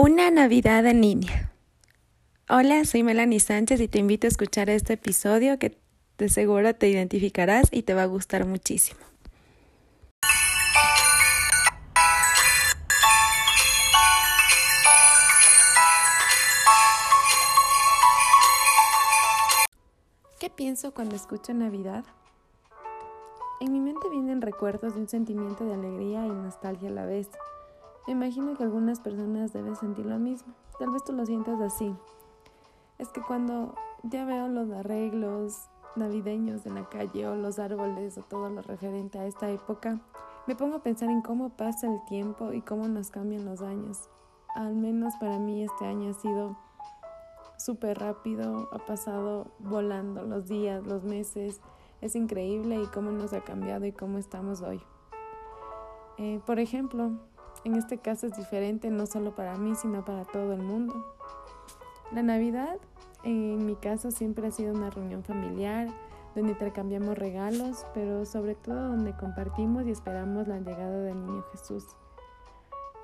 Una Navidad en línea. Hola, soy Melanie Sánchez y te invito a escuchar este episodio que de seguro te identificarás y te va a gustar muchísimo. ¿Qué pienso cuando escucho Navidad? En mi mente vienen recuerdos de un sentimiento de alegría y nostalgia a la vez. Me imagino que algunas personas deben sentir lo mismo. Tal vez tú lo sientas así. Es que cuando ya veo los arreglos navideños en la calle o los árboles o todo lo referente a esta época, me pongo a pensar en cómo pasa el tiempo y cómo nos cambian los años. Al menos para mí este año ha sido súper rápido, ha pasado volando los días, los meses. Es increíble y cómo nos ha cambiado y cómo estamos hoy. Eh, por ejemplo, en este caso es diferente no solo para mí, sino para todo el mundo. La Navidad, en mi caso, siempre ha sido una reunión familiar donde intercambiamos regalos, pero sobre todo donde compartimos y esperamos la llegada del niño Jesús.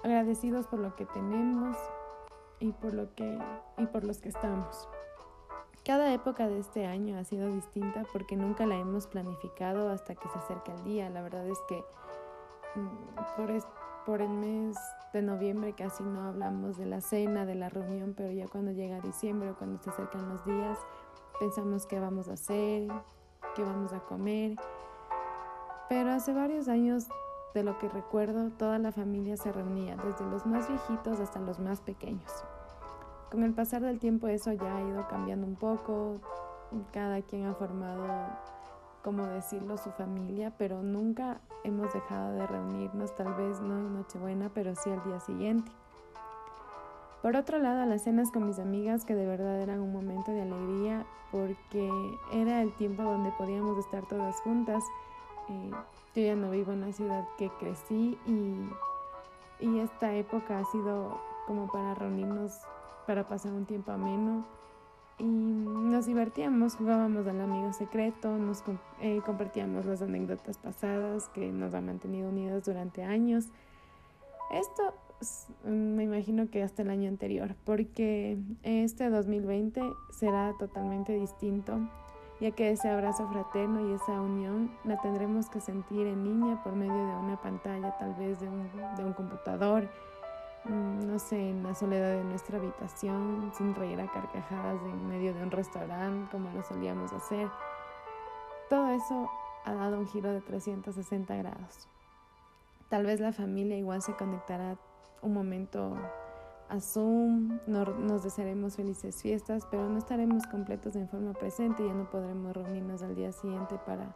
Agradecidos por lo que tenemos y por lo que y por los que estamos. Cada época de este año ha sido distinta porque nunca la hemos planificado hasta que se acerca el día. La verdad es que mm, por, por el mes de noviembre casi no hablamos de la cena, de la reunión, pero ya cuando llega diciembre o cuando se acercan los días, pensamos qué vamos a hacer, qué vamos a comer. Pero hace varios años, de lo que recuerdo, toda la familia se reunía, desde los más viejitos hasta los más pequeños. Con el pasar del tiempo eso ya ha ido cambiando un poco, cada quien ha formado como decirlo, su familia, pero nunca hemos dejado de reunirnos, tal vez no en Nochebuena, pero sí al día siguiente. Por otro lado, las cenas con mis amigas, que de verdad eran un momento de alegría, porque era el tiempo donde podíamos estar todas juntas. Eh, yo ya no vivo en la ciudad que crecí y, y esta época ha sido como para reunirnos, para pasar un tiempo ameno y nos divertíamos, jugábamos al amigo secreto, nos eh, compartíamos las anécdotas pasadas que nos han mantenido unidos durante años. Esto me imagino que hasta el año anterior, porque este 2020 será totalmente distinto, ya que ese abrazo fraterno y esa unión la tendremos que sentir en línea por medio de una pantalla, tal vez de un, de un computador no sé, en la soledad de nuestra habitación, sin reír a carcajadas en medio de un restaurante como lo solíamos hacer. Todo eso ha dado un giro de 360 grados. Tal vez la familia igual se conectará un momento a Zoom, nos desearemos felices fiestas, pero no estaremos completos en forma presente, ya no podremos reunirnos al día siguiente para,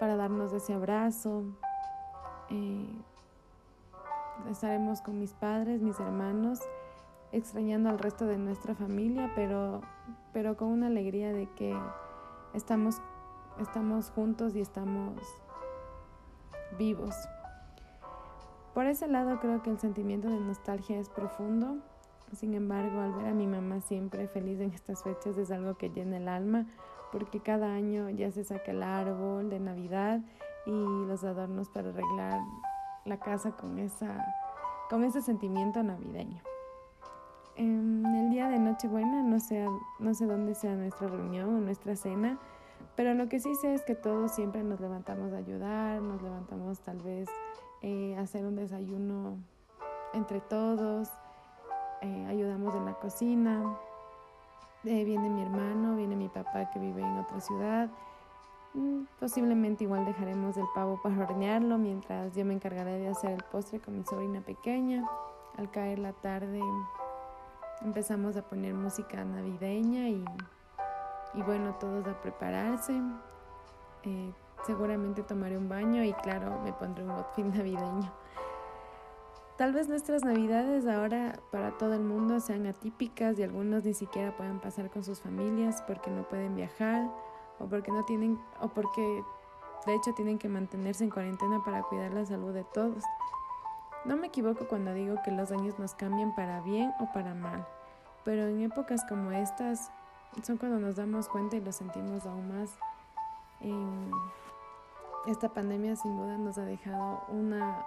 para darnos ese abrazo. Estaremos con mis padres, mis hermanos, extrañando al resto de nuestra familia, pero, pero con una alegría de que estamos, estamos juntos y estamos vivos. Por ese lado creo que el sentimiento de nostalgia es profundo. Sin embargo, al ver a mi mamá siempre feliz en estas fechas es algo que llena el alma, porque cada año ya se saca el árbol de Navidad y los adornos para arreglar la casa con, esa, con ese sentimiento navideño. En el día de Nochebuena no sé, no sé dónde sea nuestra reunión o nuestra cena, pero lo que sí sé es que todos siempre nos levantamos a ayudar, nos levantamos tal vez eh, a hacer un desayuno entre todos, eh, ayudamos en la cocina, eh, viene mi hermano, viene mi papá que vive en otra ciudad posiblemente igual dejaremos el pavo para hornearlo mientras yo me encargaré de hacer el postre con mi sobrina pequeña. Al caer la tarde empezamos a poner música navideña y, y bueno, todos a prepararse. Eh, seguramente tomaré un baño y claro, me pondré un outfit navideño. Tal vez nuestras navidades ahora para todo el mundo sean atípicas y algunos ni siquiera puedan pasar con sus familias porque no pueden viajar o porque no tienen o porque de hecho tienen que mantenerse en cuarentena para cuidar la salud de todos. No me equivoco cuando digo que los años nos cambian para bien o para mal, pero en épocas como estas son cuando nos damos cuenta y lo sentimos aún más. esta pandemia sin duda nos ha dejado una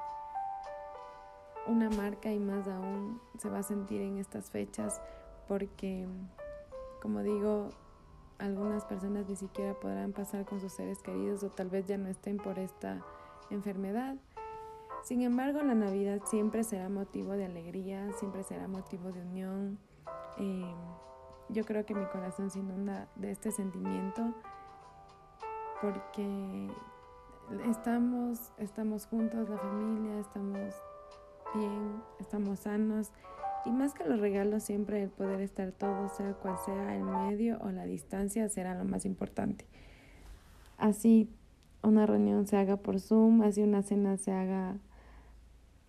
una marca y más aún se va a sentir en estas fechas porque, como digo, algunas personas ni siquiera podrán pasar con sus seres queridos o tal vez ya no estén por esta enfermedad. Sin embargo, la Navidad siempre será motivo de alegría, siempre será motivo de unión. Eh, yo creo que mi corazón se inunda de este sentimiento porque estamos, estamos juntos, la familia, estamos bien, estamos sanos y más que los regalos siempre el poder estar todos, sea cual sea el medio o la distancia, será lo más importante. Así una reunión se haga por Zoom, así una cena se haga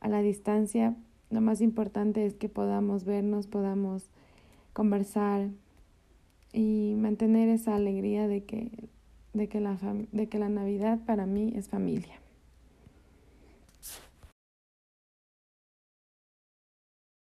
a la distancia, lo más importante es que podamos vernos, podamos conversar y mantener esa alegría de que, de que, la, de que la Navidad para mí es familia.